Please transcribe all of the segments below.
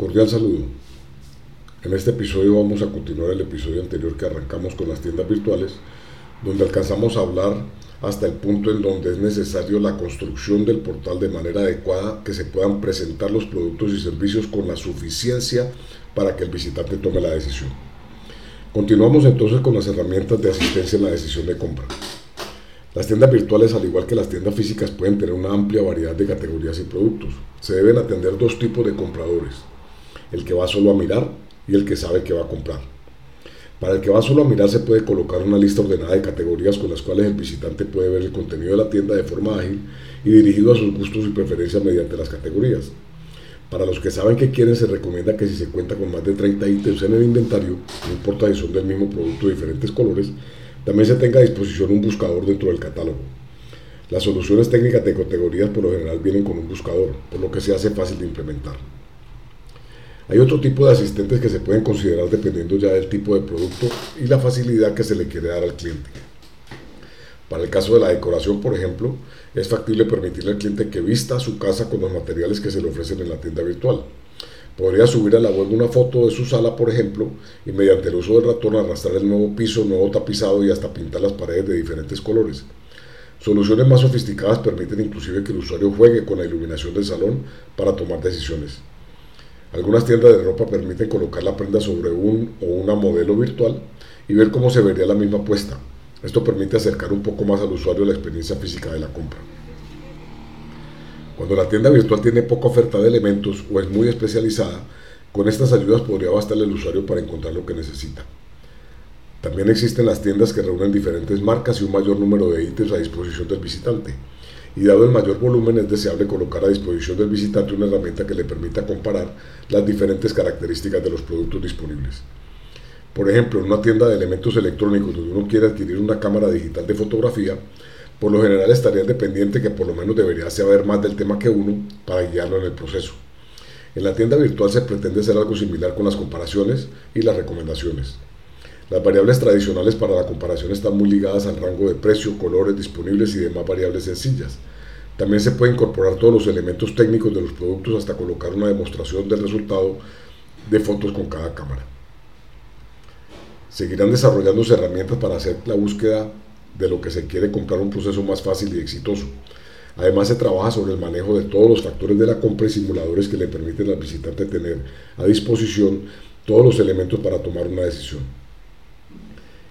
Cordial saludo. En este episodio vamos a continuar el episodio anterior que arrancamos con las tiendas virtuales, donde alcanzamos a hablar hasta el punto en donde es necesario la construcción del portal de manera adecuada que se puedan presentar los productos y servicios con la suficiencia para que el visitante tome la decisión. Continuamos entonces con las herramientas de asistencia en la decisión de compra. Las tiendas virtuales, al igual que las tiendas físicas, pueden tener una amplia variedad de categorías y productos. Se deben atender dos tipos de compradores, el que va solo a mirar y el que sabe que va a comprar. Para el que va solo a mirar se puede colocar una lista ordenada de categorías con las cuales el visitante puede ver el contenido de la tienda de forma ágil y dirigido a sus gustos y preferencias mediante las categorías. Para los que saben que quieren se recomienda que si se cuenta con más de 30 ítems en el inventario, no importa si son del mismo producto de diferentes colores, también se tenga a disposición un buscador dentro del catálogo. Las soluciones técnicas de categorías por lo general vienen con un buscador, por lo que se hace fácil de implementar. Hay otro tipo de asistentes que se pueden considerar dependiendo ya del tipo de producto y la facilidad que se le quiere dar al cliente. Para el caso de la decoración, por ejemplo, es factible permitirle al cliente que vista su casa con los materiales que se le ofrecen en la tienda virtual. Podría subir a la web una foto de su sala, por ejemplo, y mediante el uso del ratón arrastrar el nuevo piso, nuevo tapizado y hasta pintar las paredes de diferentes colores. Soluciones más sofisticadas permiten inclusive que el usuario juegue con la iluminación del salón para tomar decisiones. Algunas tiendas de ropa permiten colocar la prenda sobre un o una modelo virtual y ver cómo se vería la misma puesta. Esto permite acercar un poco más al usuario la experiencia física de la compra. Cuando la tienda virtual tiene poca oferta de elementos o es muy especializada, con estas ayudas podría bastarle al usuario para encontrar lo que necesita. También existen las tiendas que reúnen diferentes marcas y un mayor número de ítems a disposición del visitante y dado el mayor volumen es deseable colocar a disposición del visitante una herramienta que le permita comparar las diferentes características de los productos disponibles. Por ejemplo, en una tienda de elementos electrónicos donde uno quiere adquirir una cámara digital de fotografía, por lo general estaría dependiente que por lo menos debería saber más del tema que uno para guiarlo en el proceso. En la tienda virtual se pretende hacer algo similar con las comparaciones y las recomendaciones. Las variables tradicionales para la comparación están muy ligadas al rango de precio, colores disponibles y demás variables sencillas. También se puede incorporar todos los elementos técnicos de los productos hasta colocar una demostración del resultado de fotos con cada cámara. Seguirán desarrollándose herramientas para hacer la búsqueda de lo que se quiere comprar un proceso más fácil y exitoso. Además se trabaja sobre el manejo de todos los factores de la compra y simuladores que le permiten al visitante tener a disposición todos los elementos para tomar una decisión.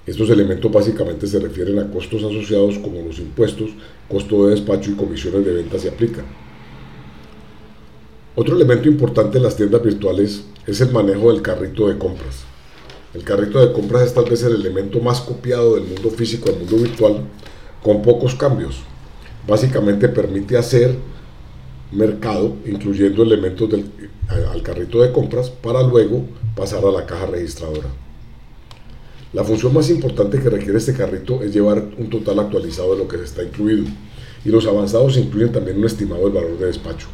Estos elementos básicamente se refieren a costos asociados como los impuestos, costo de despacho y comisiones de venta se aplican. Otro elemento importante en las tiendas virtuales es el manejo del carrito de compras. El carrito de compras es tal vez el elemento más copiado del mundo físico al mundo virtual con pocos cambios. Básicamente permite hacer mercado incluyendo elementos del, al carrito de compras para luego pasar a la caja registradora. La función más importante que requiere este carrito es llevar un total actualizado de lo que está incluido y los avanzados incluyen también un estimado del valor de despacho.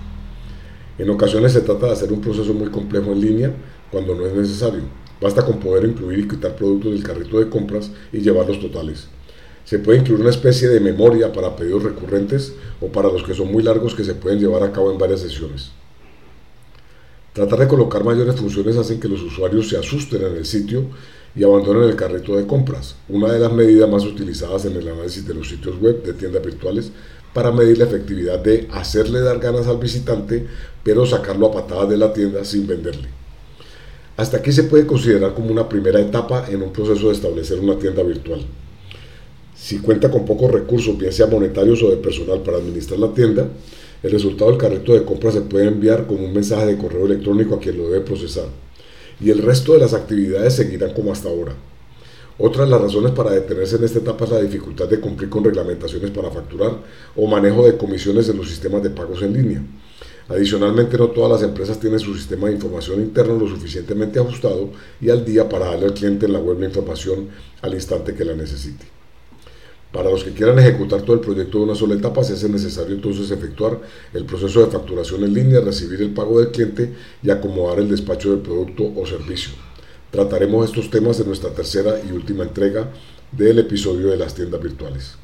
En ocasiones se trata de hacer un proceso muy complejo en línea cuando no es necesario. Basta con poder incluir y quitar productos del carrito de compras y llevar los totales. Se puede incluir una especie de memoria para pedidos recurrentes o para los que son muy largos que se pueden llevar a cabo en varias sesiones. Tratar de colocar mayores funciones hacen que los usuarios se asusten en el sitio y abandonen el carrito de compras, una de las medidas más utilizadas en el análisis de los sitios web de tiendas virtuales para medir la efectividad de hacerle dar ganas al visitante, pero sacarlo a patadas de la tienda sin venderle. Hasta aquí se puede considerar como una primera etapa en un proceso de establecer una tienda virtual. Si cuenta con pocos recursos, bien sea monetarios o de personal para administrar la tienda, el resultado del carrito de compra se puede enviar como un mensaje de correo electrónico a quien lo debe procesar y el resto de las actividades seguirán como hasta ahora. Otra de las razones para detenerse en esta etapa es la dificultad de cumplir con reglamentaciones para facturar o manejo de comisiones en los sistemas de pagos en línea. Adicionalmente, no todas las empresas tienen su sistema de información interno lo suficientemente ajustado y al día para darle al cliente en la web la información al instante que la necesite. Para los que quieran ejecutar todo el proyecto de una sola etapa, se hace necesario entonces efectuar el proceso de facturación en línea, recibir el pago del cliente y acomodar el despacho del producto o servicio. Trataremos estos temas en nuestra tercera y última entrega del episodio de las tiendas virtuales.